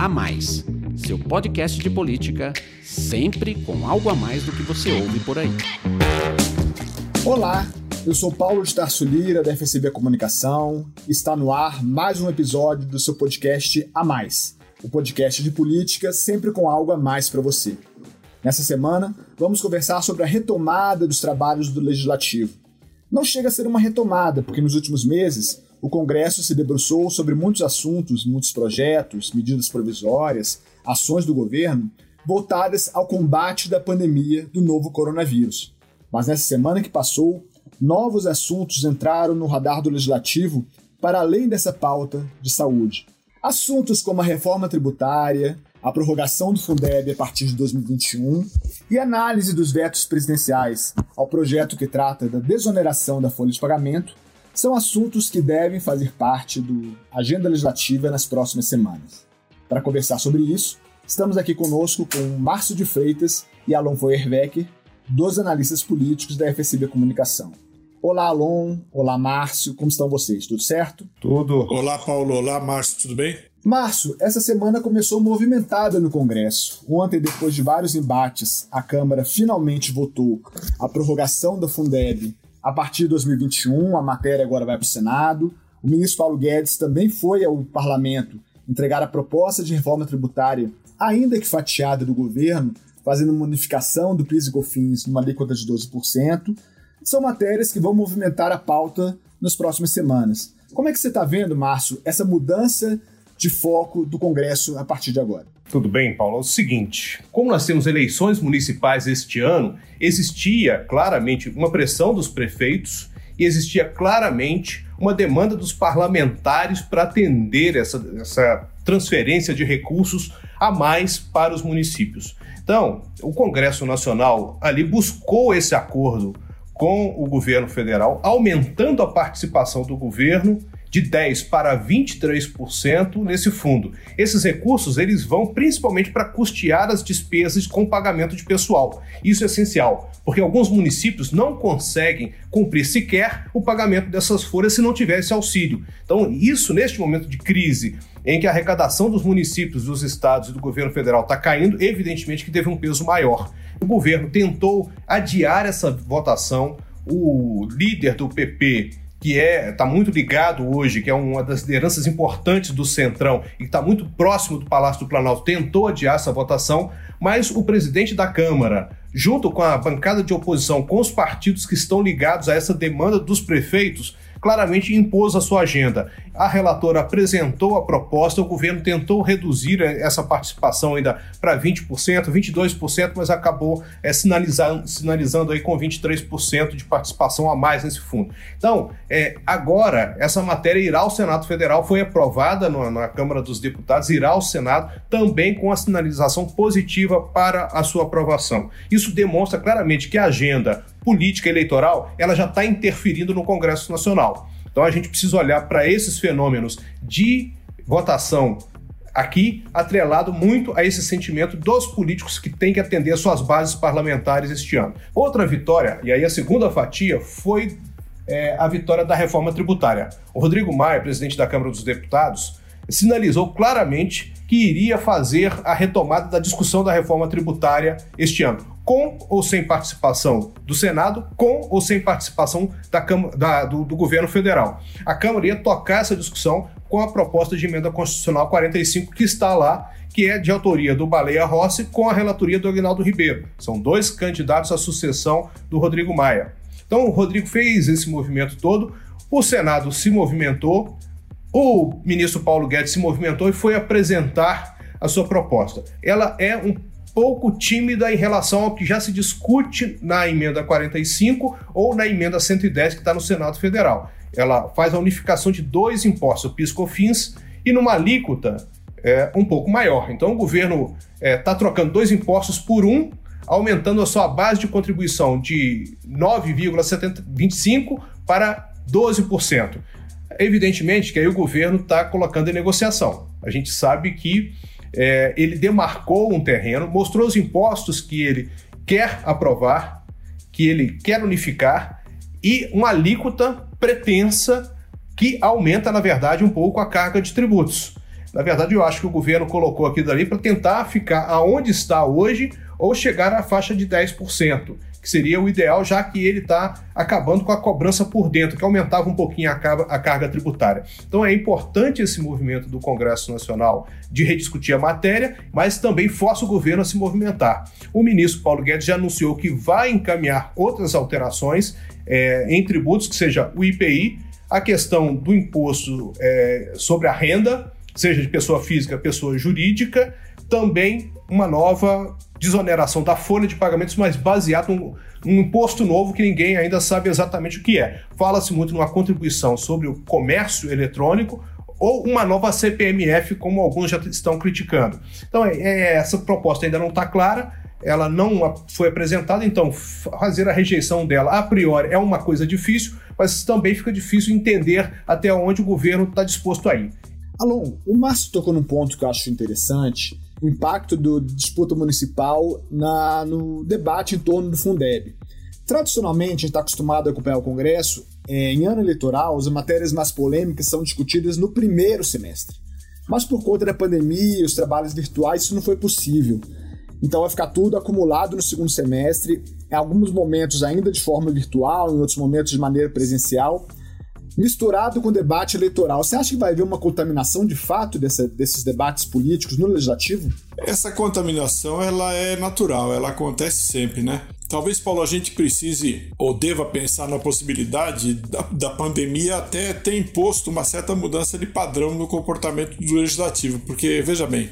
A Mais, seu podcast de política, sempre com algo a mais do que você ouve por aí. Olá, eu sou Paulo de Tarso Lira, da FCB Comunicação. Está no ar mais um episódio do seu podcast A Mais, o podcast de política sempre com algo a mais para você. Nessa semana, vamos conversar sobre a retomada dos trabalhos do Legislativo. Não chega a ser uma retomada, porque nos últimos meses o Congresso se debruçou sobre muitos assuntos, muitos projetos, medidas provisórias, ações do governo voltadas ao combate da pandemia do novo coronavírus. Mas nessa semana que passou, novos assuntos entraram no radar do legislativo para além dessa pauta de saúde. Assuntos como a reforma tributária, a prorrogação do Fundeb a partir de 2021 e análise dos vetos presidenciais ao projeto que trata da desoneração da folha de pagamento são assuntos que devem fazer parte do agenda legislativa nas próximas semanas. Para conversar sobre isso, estamos aqui conosco com Márcio de Freitas e Alon Feuerwecker, dois analistas políticos da FSB Comunicação. Olá, Alon. Olá, Márcio. Como estão vocês? Tudo certo? Tudo. Olá, Paulo. Olá, Márcio. Tudo bem? Márcio, essa semana começou movimentada no Congresso. Ontem, depois de vários embates, a Câmara finalmente votou a prorrogação da Fundeb a partir de 2021. A matéria agora vai para o Senado. O ministro Paulo Guedes também foi ao parlamento entregar a proposta de reforma tributária, ainda que fatiada do governo, fazendo uma unificação do PIS e COFINS numa alíquota de 12%. São matérias que vão movimentar a pauta nas próximas semanas. Como é que você está vendo, Márcio, essa mudança de foco do Congresso a partir de agora? Tudo bem, Paulo. É o seguinte: como nós temos eleições municipais este ano, existia claramente uma pressão dos prefeitos e existia claramente uma demanda dos parlamentares para atender essa, essa transferência de recursos a mais para os municípios. Então, o Congresso Nacional ali buscou esse acordo com o governo federal, aumentando a participação do governo de 10 para 23% nesse fundo. Esses recursos eles vão principalmente para custear as despesas com pagamento de pessoal. Isso é essencial, porque alguns municípios não conseguem cumprir sequer o pagamento dessas folhas se não tiver esse auxílio. Então, isso neste momento de crise em que a arrecadação dos municípios, dos estados e do governo federal está caindo, evidentemente que teve um peso maior. O governo tentou adiar essa votação. O líder do PP, que é está muito ligado hoje, que é uma das lideranças importantes do Centrão e está muito próximo do Palácio do Planalto, tentou adiar essa votação, mas o presidente da Câmara, junto com a bancada de oposição, com os partidos que estão ligados a essa demanda dos prefeitos, claramente impôs a sua agenda. A relatora apresentou a proposta, o governo tentou reduzir essa participação ainda para 20%, 22%, mas acabou é, sinalizando, sinalizando aí com 23% de participação a mais nesse fundo. Então, é, agora, essa matéria irá ao Senado Federal, foi aprovada no, na Câmara dos Deputados, irá ao Senado também com a sinalização positiva para a sua aprovação. Isso demonstra claramente que a agenda política eleitoral ela já está interferindo no Congresso Nacional. Então a gente precisa olhar para esses fenômenos de votação aqui atrelado muito a esse sentimento dos políticos que têm que atender as suas bases parlamentares este ano. Outra vitória, e aí a segunda fatia, foi é, a vitória da reforma tributária. O Rodrigo Maia, presidente da Câmara dos Deputados, sinalizou claramente que iria fazer a retomada da discussão da reforma tributária este ano com ou sem participação do Senado, com ou sem participação da Câmara, da, do, do governo federal. A Câmara ia tocar essa discussão com a proposta de emenda constitucional 45 que está lá, que é de autoria do Baleia Rossi com a relatoria do Aguinaldo Ribeiro. São dois candidatos à sucessão do Rodrigo Maia. Então o Rodrigo fez esse movimento todo, o Senado se movimentou, o ministro Paulo Guedes se movimentou e foi apresentar a sua proposta. Ela é um pouco tímida em relação ao que já se discute na emenda 45 ou na emenda 110 que está no Senado Federal. Ela faz a unificação de dois impostos, o PIS/COFINS, e numa alíquota é, um pouco maior. Então o governo está é, tá trocando dois impostos por um, aumentando a sua base de contribuição de 9,25 para 12%. Evidentemente que aí o governo está colocando em negociação. A gente sabe que é, ele demarcou um terreno, mostrou os impostos que ele quer aprovar, que ele quer unificar e uma alíquota pretensa que aumenta, na verdade, um pouco a carga de tributos. Na verdade, eu acho que o governo colocou aquilo ali para tentar ficar aonde está hoje ou chegar à faixa de 10% que seria o ideal, já que ele está acabando com a cobrança por dentro, que aumentava um pouquinho a carga, a carga tributária. Então é importante esse movimento do Congresso Nacional de rediscutir a matéria, mas também força o governo a se movimentar. O ministro Paulo Guedes já anunciou que vai encaminhar outras alterações é, em tributos, que seja o IPI, a questão do imposto é, sobre a renda, seja de pessoa física, pessoa jurídica, também uma nova desoneração da folha de pagamentos, mas baseado num, num imposto novo que ninguém ainda sabe exatamente o que é. Fala-se muito numa contribuição sobre o comércio eletrônico ou uma nova CPMF, como alguns já estão criticando. Então, é, é, essa proposta ainda não está clara, ela não foi apresentada, então fazer a rejeição dela a priori é uma coisa difícil, mas também fica difícil entender até onde o governo está disposto a ir. Alon, o Márcio tocou num ponto que eu acho interessante, o impacto da disputa municipal na, no debate em torno do Fundeb. Tradicionalmente, a gente está acostumado a acompanhar o Congresso, é, em ano eleitoral, as matérias mais polêmicas são discutidas no primeiro semestre. Mas por conta da pandemia e os trabalhos virtuais, isso não foi possível. Então vai ficar tudo acumulado no segundo semestre, em alguns momentos ainda de forma virtual, em outros momentos de maneira presencial, misturado com debate eleitoral. Você acha que vai haver uma contaminação de fato dessa, desses debates políticos no legislativo? Essa contaminação ela é natural, ela acontece sempre, né? Talvez, Paulo, a gente precise ou deva pensar na possibilidade da, da pandemia até ter imposto uma certa mudança de padrão no comportamento do legislativo, porque, veja bem,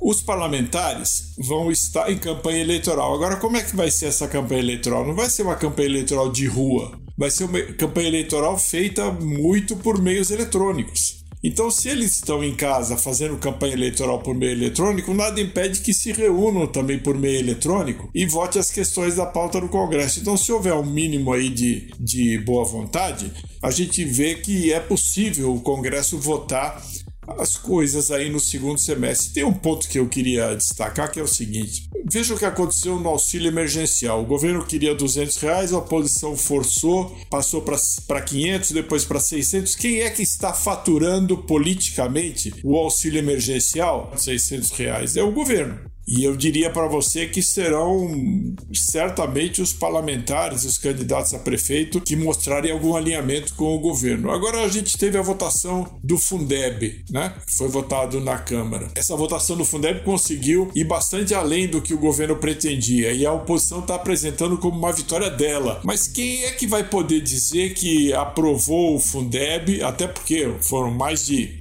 os parlamentares vão estar em campanha eleitoral. Agora, como é que vai ser essa campanha eleitoral? Não vai ser uma campanha eleitoral de rua, vai ser uma campanha eleitoral feita muito por meios eletrônicos. Então, se eles estão em casa fazendo campanha eleitoral por meio eletrônico, nada impede que se reúnam também por meio eletrônico e vote as questões da pauta no Congresso. Então, se houver um mínimo aí de, de boa vontade, a gente vê que é possível o Congresso votar as coisas aí no segundo semestre. Tem um ponto que eu queria destacar que é o seguinte: veja o que aconteceu no auxílio emergencial. O governo queria 200 reais, a oposição forçou, passou para 500, depois para 600. Quem é que está faturando politicamente o auxílio emergencial? 600 reais é o governo. E eu diria para você que serão certamente os parlamentares, os candidatos a prefeito, que mostrarem algum alinhamento com o governo. Agora a gente teve a votação do Fundeb, né? Foi votado na Câmara. Essa votação do Fundeb conseguiu ir bastante além do que o governo pretendia e a oposição está apresentando como uma vitória dela. Mas quem é que vai poder dizer que aprovou o Fundeb? Até porque foram mais de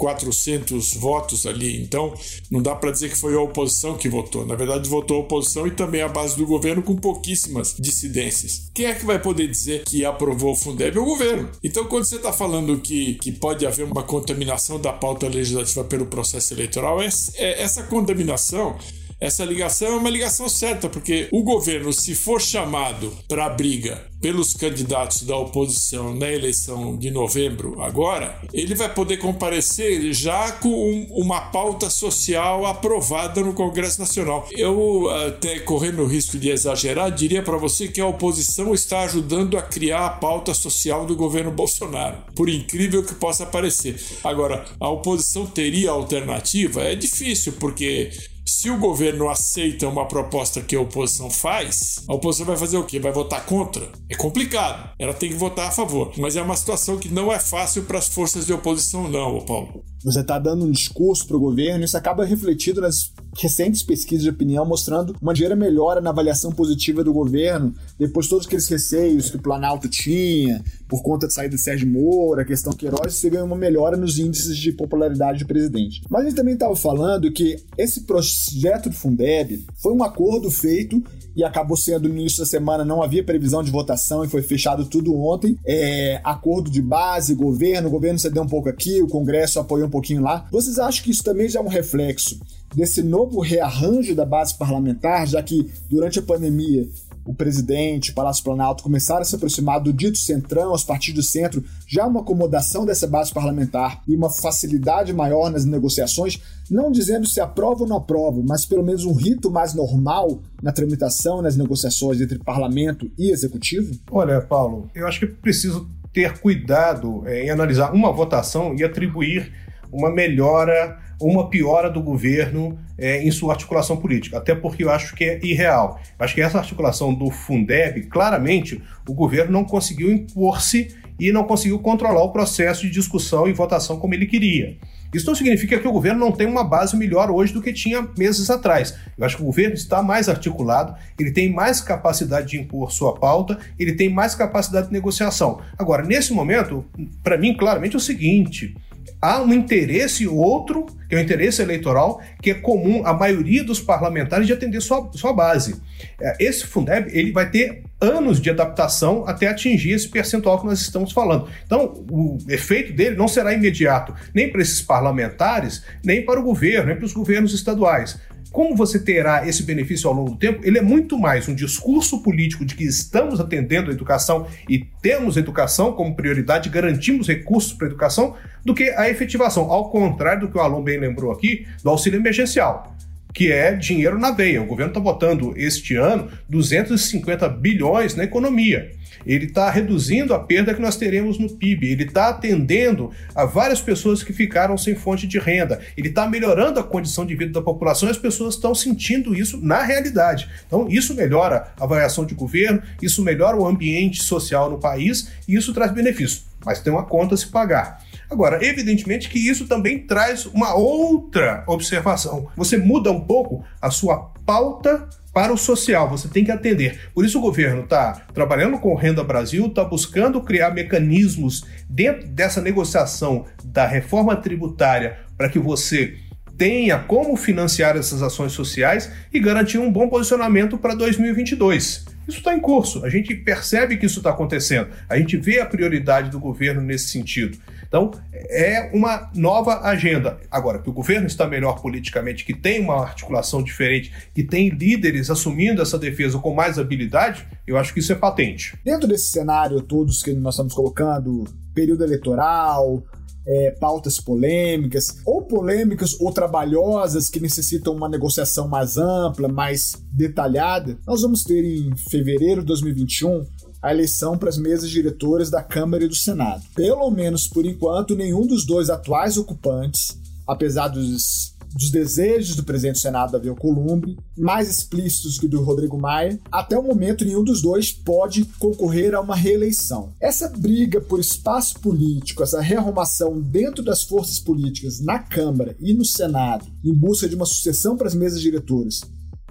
400 votos ali, então não dá para dizer que foi a oposição que votou. Na verdade, votou a oposição e também a base do governo com pouquíssimas dissidências. Quem é que vai poder dizer que aprovou o Fundeb? É o governo. Então, quando você está falando que, que pode haver uma contaminação da pauta legislativa pelo processo eleitoral, é, é, essa contaminação essa ligação é uma ligação certa, porque o governo, se for chamado para a briga pelos candidatos da oposição na eleição de novembro, agora, ele vai poder comparecer já com uma pauta social aprovada no Congresso Nacional. Eu, até correndo o risco de exagerar, diria para você que a oposição está ajudando a criar a pauta social do governo Bolsonaro, por incrível que possa parecer. Agora, a oposição teria alternativa? É difícil, porque se o governo aceita uma proposta que a oposição faz, a oposição vai fazer o quê? Vai votar contra? É complicado. Ela tem que votar a favor. Mas é uma situação que não é fácil para as forças de oposição, não, Paulo. Você está dando um discurso para o governo, isso acaba refletido nas recentes pesquisas de opinião mostrando uma ligeira melhora na avaliação positiva do governo, depois de todos aqueles receios que o Planalto tinha, por conta de saída de Sérgio Moro, a questão Queiroz, você ganhou uma melhora nos índices de popularidade do presidente. Mas gente também estava falando que esse projeto do Fundeb foi um acordo feito e acabou sendo no início da semana, não havia previsão de votação e foi fechado tudo ontem. É, acordo de base, governo, o governo cedeu um pouco aqui, o Congresso apoiou um pouquinho lá. Vocês acham que isso também já é um reflexo desse novo rearranjo da base parlamentar, já que durante a pandemia o presidente, o Palácio Planalto começaram a se aproximar do dito centrão, os partidos do centro, já uma acomodação dessa base parlamentar e uma facilidade maior nas negociações, não dizendo se aprova ou não aprova, mas pelo menos um rito mais normal na tramitação, nas negociações entre parlamento e executivo? Olha, Paulo, eu acho que preciso ter cuidado é, em analisar uma votação e atribuir uma melhora uma piora do governo é, em sua articulação política, até porque eu acho que é irreal. Acho que essa articulação do Fundeb, claramente, o governo não conseguiu impor-se e não conseguiu controlar o processo de discussão e votação como ele queria. Isso não significa que o governo não tem uma base melhor hoje do que tinha meses atrás. Eu acho que o governo está mais articulado, ele tem mais capacidade de impor sua pauta, ele tem mais capacidade de negociação. Agora, nesse momento, para mim, claramente é o seguinte: há um interesse outro, que é o interesse eleitoral, que é comum à maioria dos parlamentares de atender sua, sua base. É, esse Fundeb ele vai ter anos de adaptação até atingir esse percentual que nós estamos falando. Então, o efeito dele não será imediato, nem para esses parlamentares, nem para o governo, nem para os governos estaduais. Como você terá esse benefício ao longo do tempo? Ele é muito mais um discurso político de que estamos atendendo a educação e temos educação como prioridade, garantimos recursos para a educação, do que a efetivação. Ao contrário do que o Alon bem lembrou aqui, do auxílio emergencial que é dinheiro na veia. O governo está botando este ano 250 bilhões na economia. Ele está reduzindo a perda que nós teremos no PIB, ele está atendendo a várias pessoas que ficaram sem fonte de renda, ele está melhorando a condição de vida da população e as pessoas estão sentindo isso na realidade. Então, isso melhora a avaliação de governo, isso melhora o ambiente social no país e isso traz benefícios. Mas tem uma conta a se pagar. Agora, evidentemente que isso também traz uma outra observação. Você muda um pouco a sua pauta para o social, você tem que atender. Por isso o governo está trabalhando com Renda Brasil, está buscando criar mecanismos dentro dessa negociação da reforma tributária para que você tenha como financiar essas ações sociais e garantir um bom posicionamento para 2022. Isso está em curso, a gente percebe que isso está acontecendo, a gente vê a prioridade do governo nesse sentido. Então, é uma nova agenda. Agora, que o governo está melhor politicamente, que tem uma articulação diferente, que tem líderes assumindo essa defesa com mais habilidade, eu acho que isso é patente. Dentro desse cenário todos que nós estamos colocando, período eleitoral, é, pautas polêmicas, ou polêmicas ou trabalhosas que necessitam uma negociação mais ampla, mais detalhada, nós vamos ter em fevereiro de 2021 a eleição para as mesas diretoras da Câmara e do Senado. Pelo menos por enquanto, nenhum dos dois atuais ocupantes, apesar dos, dos desejos do presidente do Senado, Davi Alcolumbre, mais explícitos que do Rodrigo Maia, até o momento nenhum dos dois pode concorrer a uma reeleição. Essa briga por espaço político, essa rearrumação dentro das forças políticas na Câmara e no Senado, em busca de uma sucessão para as mesas diretoras,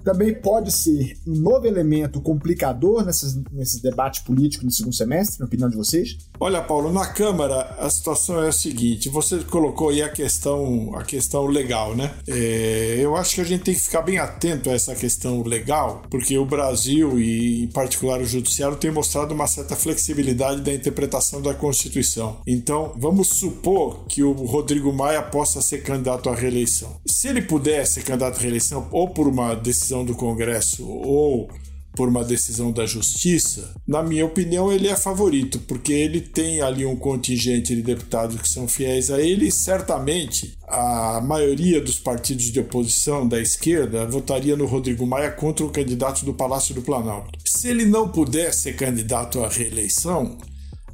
também pode ser um novo elemento complicador nesses, nesse debate político no segundo semestre, na opinião de vocês? Olha, Paulo, na Câmara a situação é a seguinte: você colocou aí a questão, a questão legal, né? É, eu acho que a gente tem que ficar bem atento a essa questão legal, porque o Brasil e, em particular, o Judiciário tem mostrado uma certa flexibilidade da interpretação da Constituição. Então, vamos supor que o Rodrigo Maia possa ser candidato à reeleição. Se ele puder ser candidato à reeleição, ou por uma decisão decisão do Congresso ou por uma decisão da Justiça, na minha opinião, ele é favorito, porque ele tem ali um contingente de deputados que são fiéis a ele e certamente a maioria dos partidos de oposição da esquerda votaria no Rodrigo Maia contra o candidato do Palácio do Planalto. Se ele não puder ser candidato à reeleição,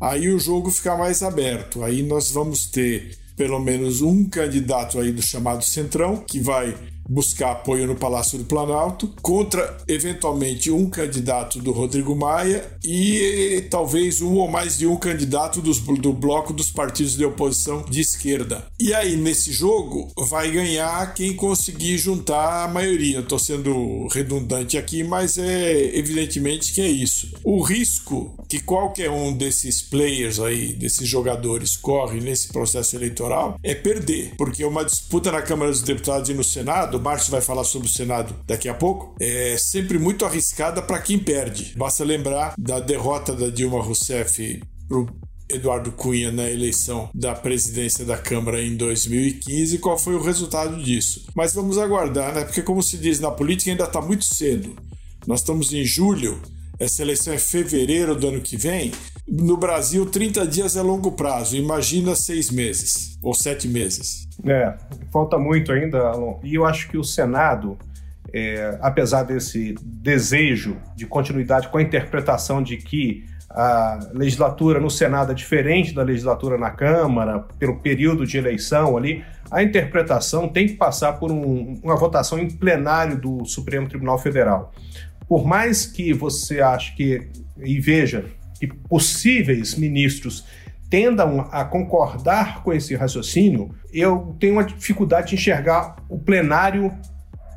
aí o jogo fica mais aberto. Aí nós vamos ter pelo menos um candidato aí do chamado Centrão que vai buscar apoio no Palácio do Planalto, contra eventualmente um candidato do Rodrigo Maia e talvez um ou mais de um candidato dos, do bloco dos partidos de oposição de esquerda. E aí, nesse jogo, vai ganhar quem conseguir juntar a maioria. Estou sendo redundante aqui, mas é evidentemente que é isso. O risco que qualquer um desses players aí, desses jogadores, corre nesse processo eleitoral é perder, porque uma disputa na Câmara dos Deputados e no Senado o Márcio vai falar sobre o Senado daqui a pouco, é sempre muito arriscada para quem perde. Basta lembrar da derrota da Dilma Rousseff pro Eduardo Cunha na eleição da presidência da Câmara em 2015 qual foi o resultado disso. Mas vamos aguardar, né? Porque, como se diz na política, ainda está muito cedo. Nós estamos em julho, essa eleição é fevereiro do ano que vem. No Brasil, 30 dias é longo prazo, imagina seis meses ou sete meses. É, falta muito ainda, Alon. E eu acho que o Senado, é, apesar desse desejo de continuidade com a interpretação de que a legislatura no Senado é diferente da legislatura na Câmara, pelo período de eleição ali, a interpretação tem que passar por um, uma votação em plenário do Supremo Tribunal Federal. Por mais que você ache que, e veja, que possíveis ministros tendam a concordar com esse raciocínio, eu tenho uma dificuldade de enxergar o plenário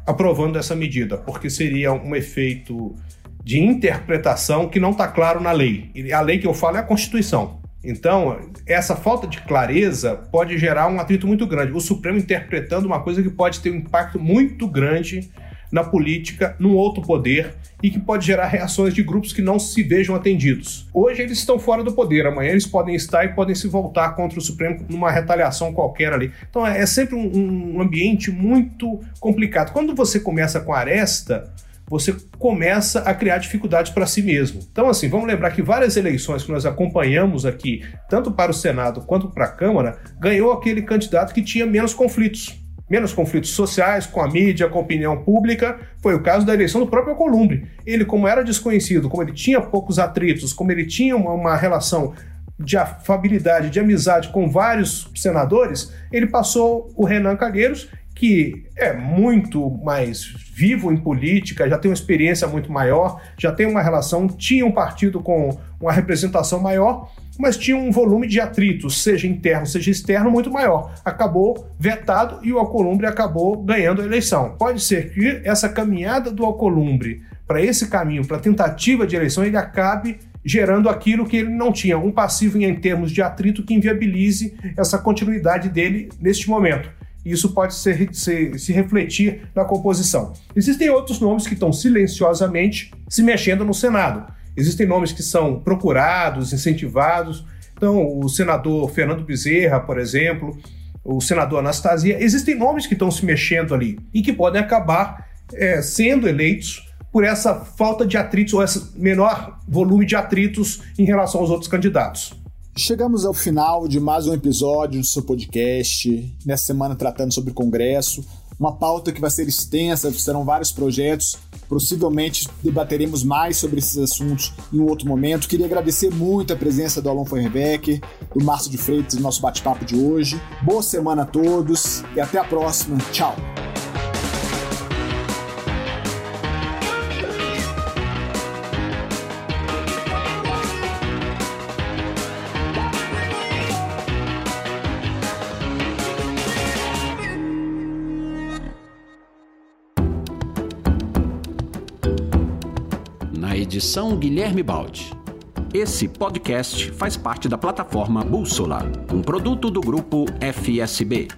aprovando essa medida, porque seria um efeito de interpretação que não está claro na lei. E a lei que eu falo é a Constituição. Então, essa falta de clareza pode gerar um atrito muito grande. O Supremo interpretando uma coisa que pode ter um impacto muito grande na política, num outro poder e que pode gerar reações de grupos que não se vejam atendidos. Hoje eles estão fora do poder, amanhã eles podem estar e podem se voltar contra o Supremo numa retaliação qualquer ali. Então é, é sempre um, um ambiente muito complicado. Quando você começa com aresta, você começa a criar dificuldades para si mesmo. Então, assim, vamos lembrar que várias eleições que nós acompanhamos aqui, tanto para o Senado quanto para a Câmara, ganhou aquele candidato que tinha menos conflitos. Menos conflitos sociais com a mídia, com a opinião pública. Foi o caso da eleição do próprio Alcolumbre. Ele, como era desconhecido, como ele tinha poucos atritos, como ele tinha uma, uma relação de afabilidade, de amizade com vários senadores, ele passou o Renan Calheiros que é muito mais vivo em política, já tem uma experiência muito maior, já tem uma relação, tinha um partido com uma representação maior, mas tinha um volume de atritos, seja interno, seja externo, muito maior. Acabou vetado e o Alcolumbre acabou ganhando a eleição. Pode ser que essa caminhada do Alcolumbre para esse caminho, para a tentativa de eleição, ele acabe gerando aquilo que ele não tinha, um passivo em termos de atrito que inviabilize essa continuidade dele neste momento isso pode ser, se, se refletir na composição. Existem outros nomes que estão silenciosamente se mexendo no Senado. Existem nomes que são procurados, incentivados. Então, o senador Fernando Bezerra, por exemplo, o senador Anastasia, existem nomes que estão se mexendo ali e que podem acabar é, sendo eleitos por essa falta de atritos ou esse menor volume de atritos em relação aos outros candidatos. Chegamos ao final de mais um episódio do seu podcast, nessa semana tratando sobre Congresso. Uma pauta que vai ser extensa, serão vários projetos. Possivelmente debateremos mais sobre esses assuntos em um outro momento. Queria agradecer muito a presença do Alon Feuerbeck, do Márcio de Freitas no nosso bate-papo de hoje. Boa semana a todos e até a próxima. Tchau! Edição Guilherme Baldi. Esse podcast faz parte da plataforma Bússola, um produto do grupo FSB.